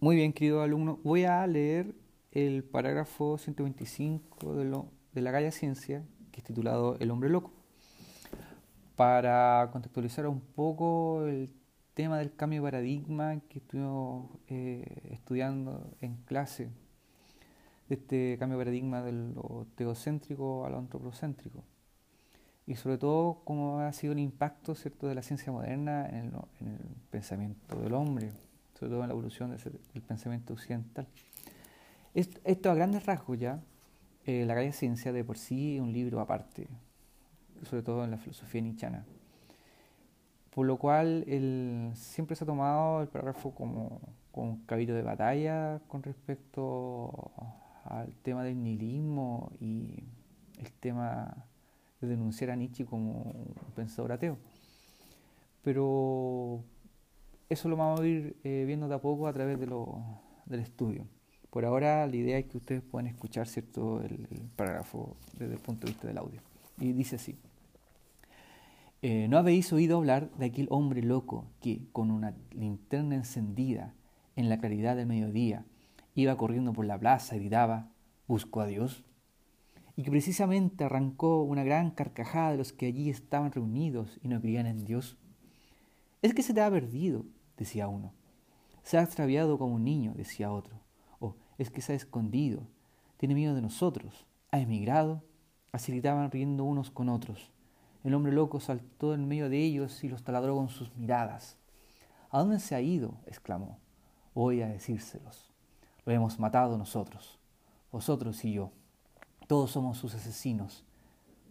Muy bien, querido alumno. Voy a leer el parágrafo 125 de, de la Galla Ciencia, que es titulado El hombre loco, para contextualizar un poco el tema del cambio de paradigma que estuvimos eh, estudiando en clase, de este cambio de paradigma de lo teocéntrico a lo antropocéntrico, y sobre todo cómo ha sido el impacto ¿cierto? de la ciencia moderna en el pensamiento del hombre sobre todo en la evolución del pensamiento occidental. Esto, a grandes rasgos ya, eh, la calle ciencia de por sí es un libro aparte, sobre todo en la filosofía nichana. Por lo cual siempre se ha tomado el parágrafo como, como un cabildo de batalla con respecto al tema del nihilismo y el tema de denunciar a Nietzsche como un pensador ateo. Pero eso lo vamos a ir eh, viendo de a poco a través de lo, del estudio. Por ahora la idea es que ustedes puedan escuchar cierto el, parágrafo desde el punto de vista del audio. Y dice así. Eh, ¿No habéis oído hablar de aquel hombre loco que, con una linterna encendida en la claridad del mediodía, iba corriendo por la plaza y gritaba, busco a Dios? Y que precisamente arrancó una gran carcajada de los que allí estaban reunidos y no creían en Dios. Es que se te ha perdido, decía uno. Se ha extraviado como un niño, decía otro. O es que se ha escondido, tiene miedo de nosotros, ha emigrado. Así gritaban riendo unos con otros. El hombre loco saltó en medio de ellos y los taladró con sus miradas. ¿A dónde se ha ido? exclamó. Voy a decírselos. Lo hemos matado nosotros, vosotros y yo. Todos somos sus asesinos.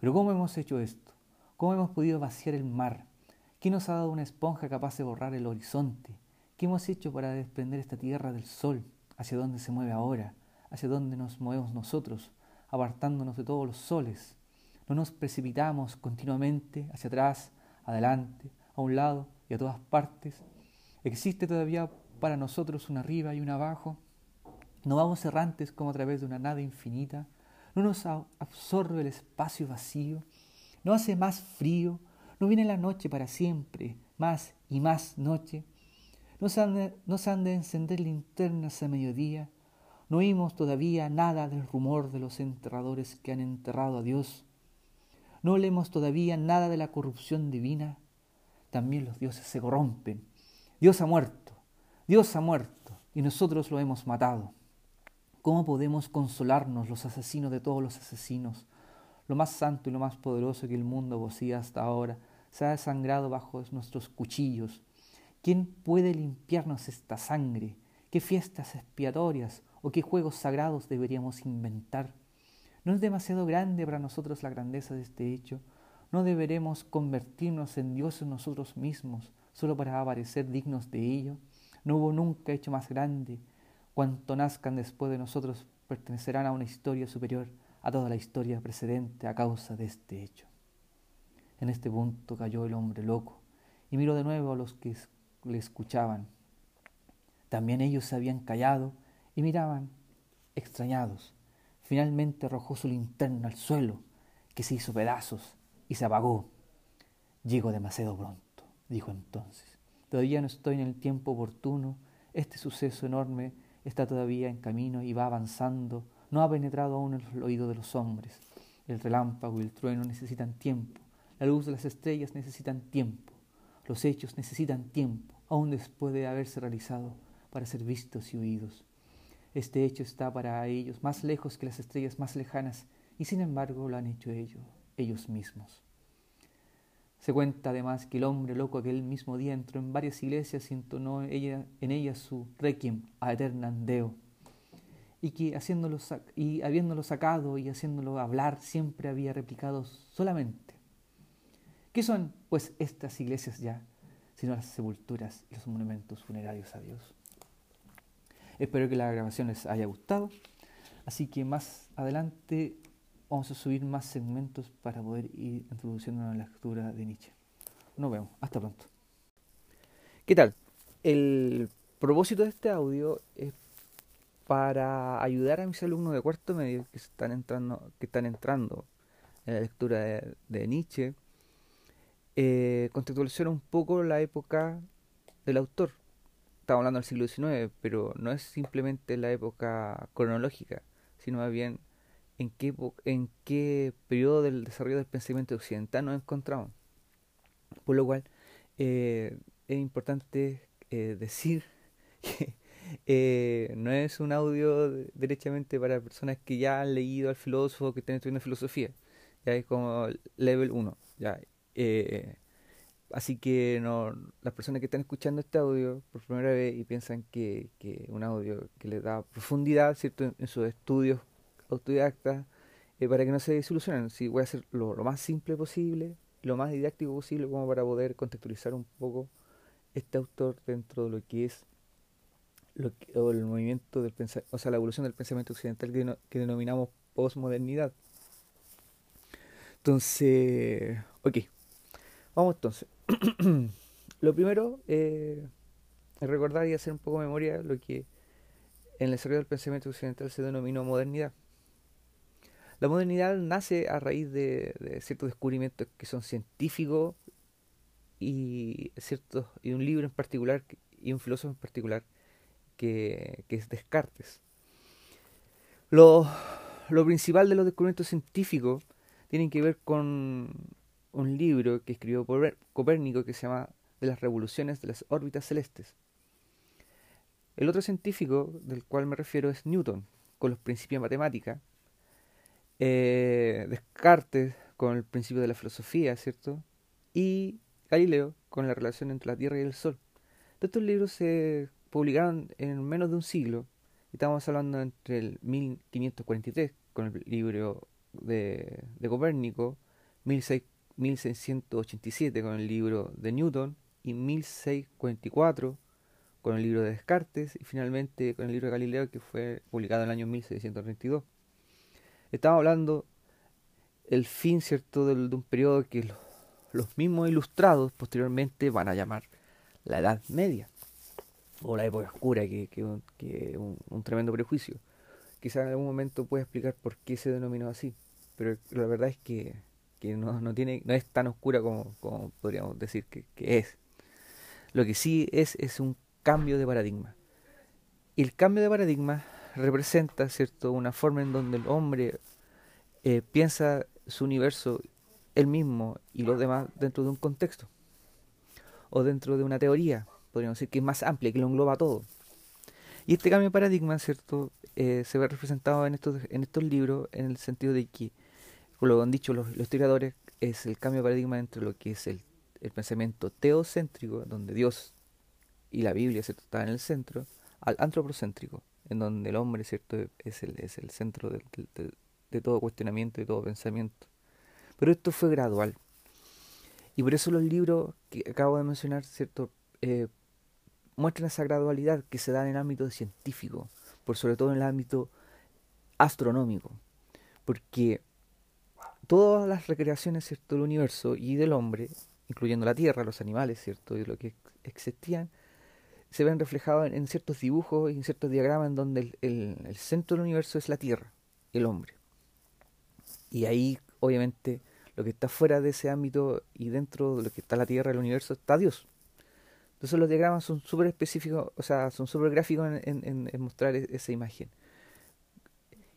Pero ¿cómo hemos hecho esto? ¿Cómo hemos podido vaciar el mar? ¿Quién nos ha dado una esponja capaz de borrar el horizonte? ¿Qué hemos hecho para desprender esta tierra del sol? ¿Hacia dónde se mueve ahora? ¿Hacia dónde nos movemos nosotros, apartándonos de todos los soles? ¿No nos precipitamos continuamente hacia atrás, adelante, a un lado y a todas partes? ¿Existe todavía para nosotros un arriba y un abajo? ¿No vamos errantes como a través de una nada infinita? ¿No nos absorbe el espacio vacío? ¿No hace más frío? No viene la noche para siempre, más y más noche. No se han de, encender linternas a mediodía. No oímos todavía nada del rumor de los enterradores que han enterrado a Dios. No olemos todavía nada de la corrupción divina. También los dioses se corrompen. Dios ha muerto, Dios ha muerto, y nosotros lo hemos matado. ¿Cómo podemos consolarnos los asesinos de todos los asesinos? Lo más santo y lo más poderoso que el mundo posía hasta ahora, se ha desangrado bajo nuestros cuchillos. ¿Quién puede limpiarnos esta sangre? ¿Qué fiestas expiatorias o qué juegos sagrados deberíamos inventar? ¿No es demasiado grande para nosotros la grandeza de este hecho? ¿No deberemos convertirnos en dioses nosotros mismos solo para aparecer dignos de ello? No hubo nunca hecho más grande. Cuanto nazcan después de nosotros pertenecerán a una historia superior a toda la historia precedente a causa de este hecho. En este punto cayó el hombre loco y miró de nuevo a los que le escuchaban. También ellos se habían callado y miraban extrañados. Finalmente arrojó su linterna al suelo, que se hizo pedazos y se apagó. Llego demasiado pronto, dijo entonces. Todavía no estoy en el tiempo oportuno. Este suceso enorme está todavía en camino y va avanzando no ha penetrado aún el oído de los hombres. El relámpago y el trueno necesitan tiempo. La luz de las estrellas necesitan tiempo. Los hechos necesitan tiempo, aún después de haberse realizado, para ser vistos y oídos. Este hecho está para ellos más lejos que las estrellas más lejanas, y sin embargo lo han hecho ellos, ellos mismos. Se cuenta además que el hombre loco aquel mismo día entró en varias iglesias y entonó en ellas su requiem a eternam Deo y que haciéndolo, y habiéndolo sacado y haciéndolo hablar siempre había replicado solamente. ¿Qué son pues estas iglesias ya, sino las sepulturas y los monumentos funerarios a Dios? Espero que la grabación les haya gustado, así que más adelante vamos a subir más segmentos para poder ir introduciendo la lectura de Nietzsche. Nos vemos, hasta pronto. ¿Qué tal? El propósito de este audio es para ayudar a mis alumnos de cuarto medio que están entrando, que están entrando en la lectura de, Nietzsche, eh, contextualizar un poco la época del autor, estamos hablando del siglo XIX, pero no es simplemente la época cronológica, sino más bien en qué, en qué periodo del desarrollo del pensamiento occidental nos encontramos. Por lo cual, eh, es importante eh, decir que eh, no es un audio derechamente para personas que ya han leído al filósofo, que están estudiando filosofía. Ya es como level 1. Ya, así que no, las personas que están escuchando este audio por primera vez y piensan que, que un audio que les da profundidad ¿cierto? En, sus estudios autodidactas, para que no se desilusionen. Si voy a hacer lo más simple posible, lo más didáctico posible como para poder contextualizar un poco este autor dentro de lo que es lo o el movimiento del o sea, la evolución del pensamiento occidental que, que denominamos posmodernidad. Entonces, ok, vamos entonces. lo primero eh, es recordar y hacer un poco de memoria lo que en el desarrollo del pensamiento occidental se denominó modernidad. La modernidad nace a raíz de, ciertos descubrimientos que son científicos y, ciertos, y un libro en particular y un filósofo en particular que, es Descartes. Lo, principal de los descubrimientos científicos tienen que ver con un libro que escribió Copérnico que se llama De las revoluciones de las órbitas celestes. El otro científico del cual me refiero es Newton, con los principios de matemática, eh, Descartes con el principio de la filosofía, ¿cierto? Y Galileo con la relación entre la Tierra y el Sol. Estos libros se publicaron en menos de un siglo. Estamos hablando entre el 1543 con el libro de, de Copérnico, 1687 con el libro de Newton y 1644 con el libro de Descartes y finalmente con el libro de Galileo que fue publicado en el año 1632. Estamos hablando el fin, ¿cierto?, de, un periodo que los, mismos ilustrados posteriormente van a llamar la Edad Media, o la época oscura, que es un, un, tremendo prejuicio. Quizá en algún momento pueda explicar por qué se denominó así, pero la verdad es que, no, no, tiene, no es tan oscura como, como podríamos decir que, que es. Lo que sí es es un cambio de paradigma. Y el cambio de paradigma representa, ¿cierto?, una forma en donde el hombre eh, piensa su universo él mismo y los demás dentro de un contexto o dentro de una teoría, podríamos decir que es más amplia, que lo engloba todo. Y este cambio de paradigma, ¿cierto?, eh, se ve representado en estos, en estos libros en el sentido de que, como lo han dicho los, los historiadores, es el cambio de paradigma entre lo que es el, el pensamiento teocéntrico, donde Dios y la Biblia ¿cierto? están en el centro, al antropocéntrico, en donde el hombre ¿cierto? Es, el, es el centro de, de, todo cuestionamiento y todo pensamiento. Pero esto fue gradual. Y por eso los libros que acabo de mencionar ¿cierto? Eh, muestran esa gradualidad que se da en el ámbito científico, por sobre todo en el ámbito astronómico. Porque todas las recreaciones ¿cierto? del universo y del hombre, incluyendo la Tierra, los animales, ¿cierto? y lo que existían, se ven reflejados en, ciertos dibujos y en ciertos diagramas en donde el, centro del universo es la Tierra, el hombre. Y ahí, obviamente, lo que está fuera de ese ámbito y dentro de lo que está la Tierra, el universo, está Dios. Entonces los diagramas son súper específicos, o sea, son súper gráficos en, mostrar e, esa imagen.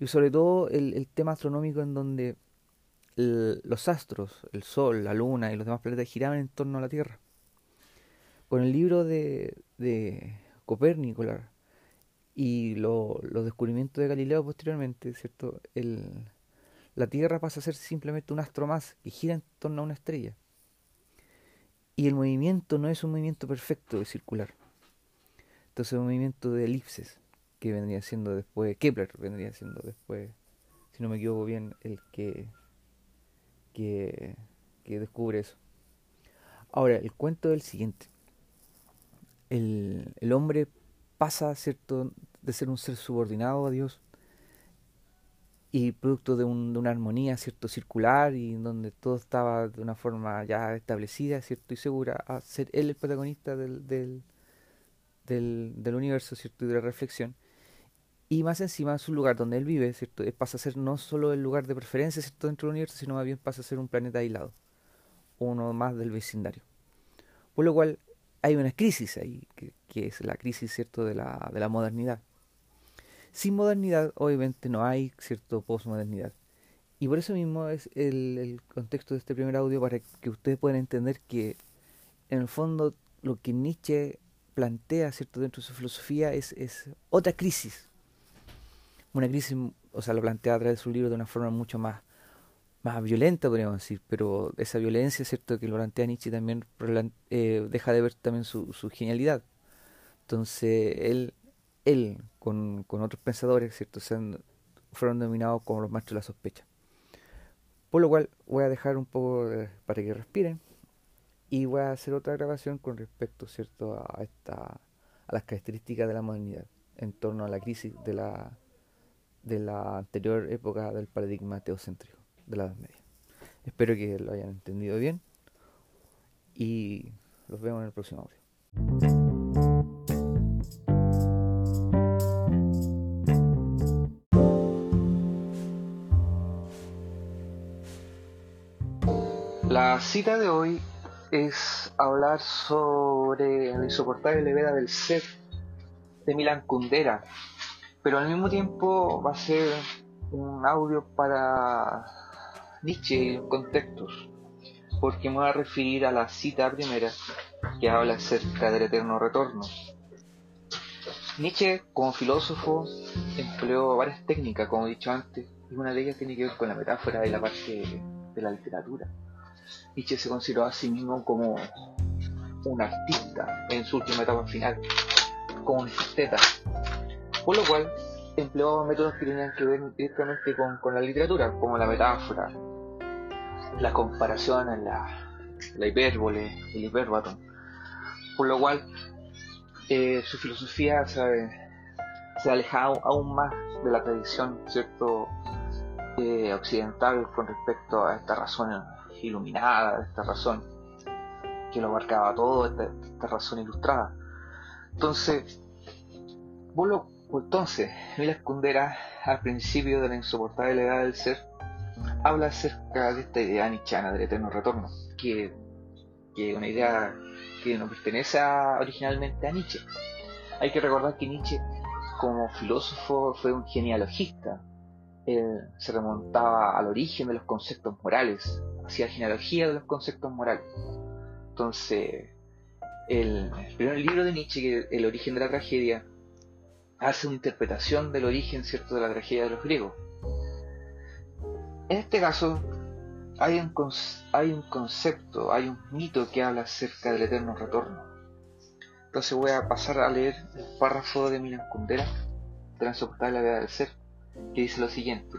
Y sobre todo el, tema astronómico en donde los astros, el Sol, la Luna y los demás planetas giraban en torno a la Tierra. Con el libro de, de Copérnico y los descubrimientos de Galileo posteriormente, ¿cierto? La Tierra pasa a ser simplemente un astro más que gira en torno a una estrella. Y el movimiento no es un movimiento perfecto de circular. Entonces es un movimiento de elipses que vendría siendo después, Kepler vendría siendo después, si no me equivoco bien, el que, que, que descubre eso. Ahora, el cuento es el siguiente el, el hombre pasa ¿cierto? de ser un ser subordinado a Dios y producto de, un, de, una armonía cierto circular y donde todo estaba de una forma ya establecida cierto y segura a ser él el protagonista del, del, del, universo cierto y de la reflexión. Y más encima su lugar donde él vive cierto pasa a ser no solo el lugar de preferencia cierto dentro del universo sino más bien pasa a ser un planeta aislado uno más del vecindario. Por lo cual hay una crisis ahí, que, es la crisis cierto de la, de la modernidad. Sin modernidad, obviamente, no hay cierto posmodernidad. Y por eso mismo es el, el, contexto de este primer audio para que ustedes puedan entender que, en el fondo, lo que Nietzsche plantea cierto dentro de su filosofía es, es otra crisis. Una crisis, o sea, lo plantea a través de su libro de una forma mucho más más violenta, podríamos decir, pero esa violencia, ¿cierto?, que lo plantea Nietzsche también eh, deja de ver también su, su genialidad. Entonces, él, él con, con otros pensadores, ¿cierto?, se fueron denominados como los maestros de la sospecha. Por lo cual, voy a dejar un poco para que respiren y voy a hacer otra grabación con respecto, ¿cierto?, a, esta, a las características de la modernidad en torno a la crisis de la, de la anterior época del paradigma teocéntrico de la Edad Media. Espero que lo hayan entendido bien y los vemos en el próximo audio. La cita de hoy es hablar sobre la insoportable levedad del ser de Milan Kundera, pero al mismo tiempo va a ser un audio para Nietzsche en contextos, porque me voy a referir a la cita primera que habla acerca del eterno retorno. Nietzsche, como filósofo, empleó varias técnicas, como he dicho antes, y una de ellas tiene que ver con la metáfora de la parte de la literatura. Nietzsche se consideró a sí mismo como un artista en su última etapa final, como un esteta, por lo cual empleó métodos que tenían que ver directamente con, la literatura, como la metáfora, la comparación en la, la hipérbole, el hiperbatón. Por lo cual, eh, su filosofía se, se aleja aún más de la tradición cierto eh, occidental con respecto a esta razón iluminada, esta razón que lo abarcaba todo, esta, razón ilustrada. Entonces, lo entonces, Milas Kundera, al principio de la insoportable edad del ser, habla acerca de esta idea nichana del eterno retorno, que es una idea que no pertenece originalmente a Nietzsche. Hay que recordar que Nietzsche, como filósofo, fue un genealogista. Él se remontaba al origen de los conceptos morales, hacía genealogía de los conceptos morales. Entonces, el, primer libro de Nietzsche, El origen de la tragedia, hace una interpretación del origen cierto de la tragedia de los griegos en este caso, hay un, hay un concepto, hay un mito que habla acerca del eterno retorno. Entonces voy a pasar a leer el párrafo de Milan Kundera, de la vida del ser, que dice lo siguiente.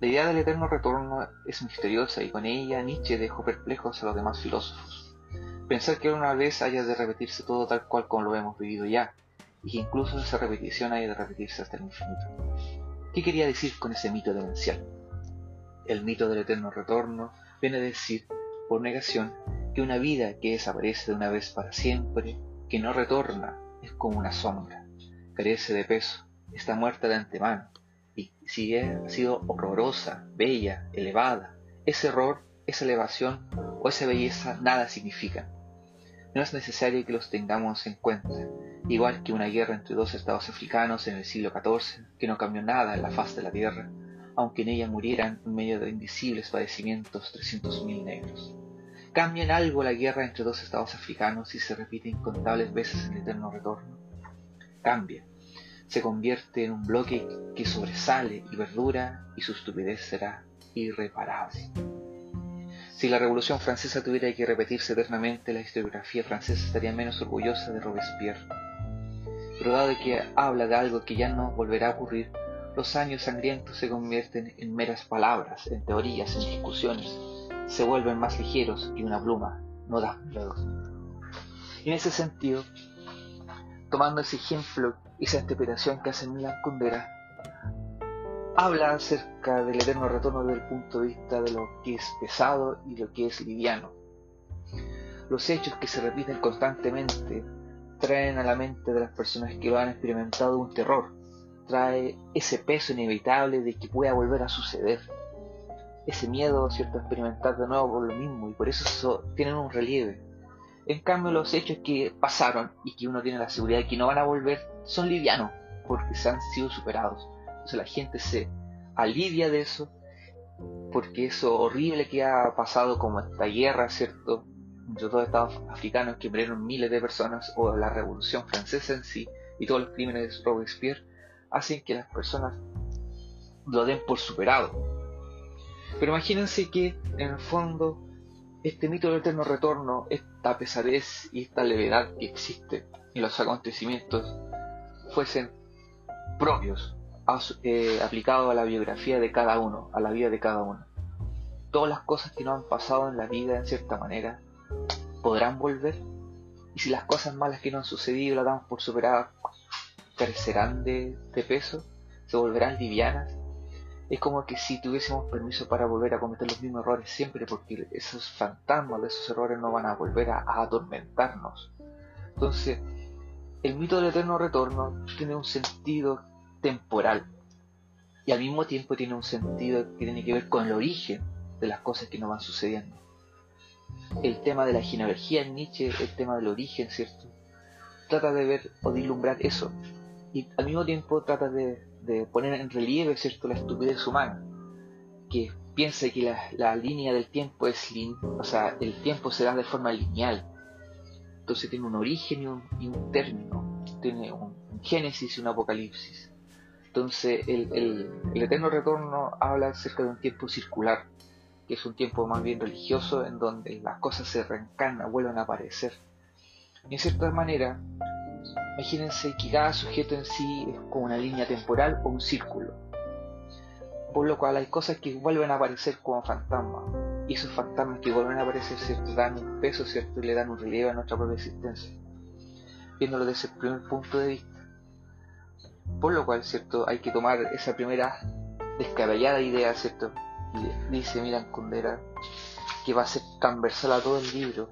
La idea del eterno retorno es misteriosa y con ella Nietzsche dejó perplejos a los demás filósofos. Pensar que una vez haya de repetirse todo tal cual como lo hemos vivido ya, y que incluso esa repetición haya de repetirse hasta el infinito. ¿Qué quería decir con ese mito demencial? El mito del eterno retorno viene a decir, por negación, que una vida que desaparece de una vez para siempre, que no retorna, es como una sombra, carece de peso, está muerta de antemano, y si ha sido horrorosa, bella, elevada, ese error, esa elevación o esa belleza nada significan. No es necesario que los tengamos en cuenta, igual que una guerra entre dos estados africanos en el siglo XIV, que no cambió nada en la faz de la tierra, aunque en ella murieran en medio de indecibles padecimientos 300.000 negros. ¿Cambia en algo la guerra entre dos estados africanos y se repite incontables veces en el eterno retorno? Cambia. Se convierte en un bloque que sobresale y verdura y su estupidez será irreparable. Si la Revolución Francesa tuviera que repetirse eternamente, la historiografía francesa estaría menos orgullosa de Robespierre. Pero dado que habla de algo que ya no volverá a ocurrir, los años sangrientos se convierten en meras palabras, en teorías, en discusiones, se vuelven más ligeros y una pluma no da miedo. en ese sentido, tomando ese ejemplo esa interpretación que hace Milan Kundera, habla acerca del eterno retorno desde el punto de vista de lo que es pesado y lo que es liviano. Los hechos que se repiten constantemente traen a la mente de las personas que lo han experimentado un terror, trae ese peso inevitable de que pueda volver a suceder. Ese miedo, ¿cierto?, a experimentar de nuevo por lo mismo y por eso, tienen un relieve. En cambio, los hechos que pasaron y que uno tiene la seguridad de que no van a volver son livianos, porque se han sido superados. Entonces la gente se alivia de eso, porque eso horrible que ha pasado como esta guerra, ¿cierto? Entre todos Estados africanos que murieron miles de personas, o la revolución francesa en sí, y todos los crímenes de Robespierre, hacen que las personas lo den por superado. Pero imagínense que en el fondo este mito del eterno retorno, esta pesadez y esta levedad que existe en los acontecimientos fuesen propios, eh, aplicados a la biografía de cada uno, a la vida de cada uno. Todas las cosas que nos han pasado en la vida en cierta manera podrán volver. Y si las cosas malas que nos han sucedido las damos por superadas, crecerán de peso, se volverán livianas es como que si tuviésemos permiso para volver a cometer los mismos errores siempre, porque esos fantasmas de esos errores no van a volver a, atormentarnos. Entonces, el mito del eterno retorno tiene un sentido temporal y al mismo tiempo tiene un sentido que tiene que ver con el origen de las cosas que nos van sucediendo. El tema de la ginevergía en Nietzsche, el tema del origen, ¿cierto? Trata de ver o de ilumbrar eso y al mismo tiempo trata de de poner en relieve ¿cierto? la estupidez humana, que piensa que la, línea del tiempo es, o sea, el tiempo se da de forma lineal, entonces tiene un origen y un, término, tiene un, génesis y un apocalipsis. Entonces el, el, eterno retorno habla acerca de un tiempo circular, que es un tiempo más bien religioso en donde las cosas se reencarnan, vuelven a aparecer. Y en cierta manera, Imagínense que cada sujeto en sí es como una línea temporal o un círculo. Por lo cual hay cosas que vuelven a aparecer como fantasmas. Y esos fantasmas que vuelven a aparecer, ¿cierto? Dan un peso, ¿cierto? Y le dan un relieve a nuestra propia existencia. Viéndolo desde ese primer punto de vista. Por lo cual, ¿cierto? Hay que tomar esa primera descabellada idea, ¿cierto? Y dice Miran Kundera que va a ser transversal a todo el libro,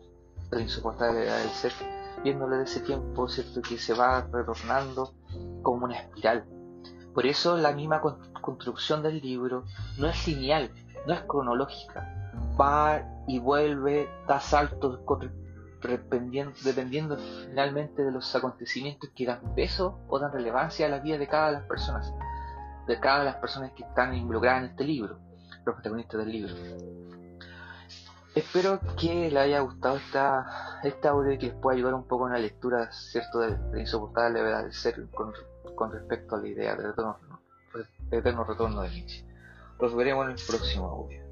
la insoportable del ser viéndole de ese tiempo, ¿cierto? Que se va retornando como una espiral. Por eso la misma construcción del libro no es lineal, no es cronológica. Va y vuelve, da saltos dependiendo, finalmente de los acontecimientos que dan peso o dan relevancia a la vida de cada de las personas, de cada de las personas que están involucradas en este libro, los protagonistas del libro. Espero que le haya gustado esta, esta audio y que les pueda ayudar un poco en la lectura cierto de la insoportable levedad del ser con, con, respecto a la idea del eterno, eterno retorno de Nietzsche. Los veremos en el próximo audio.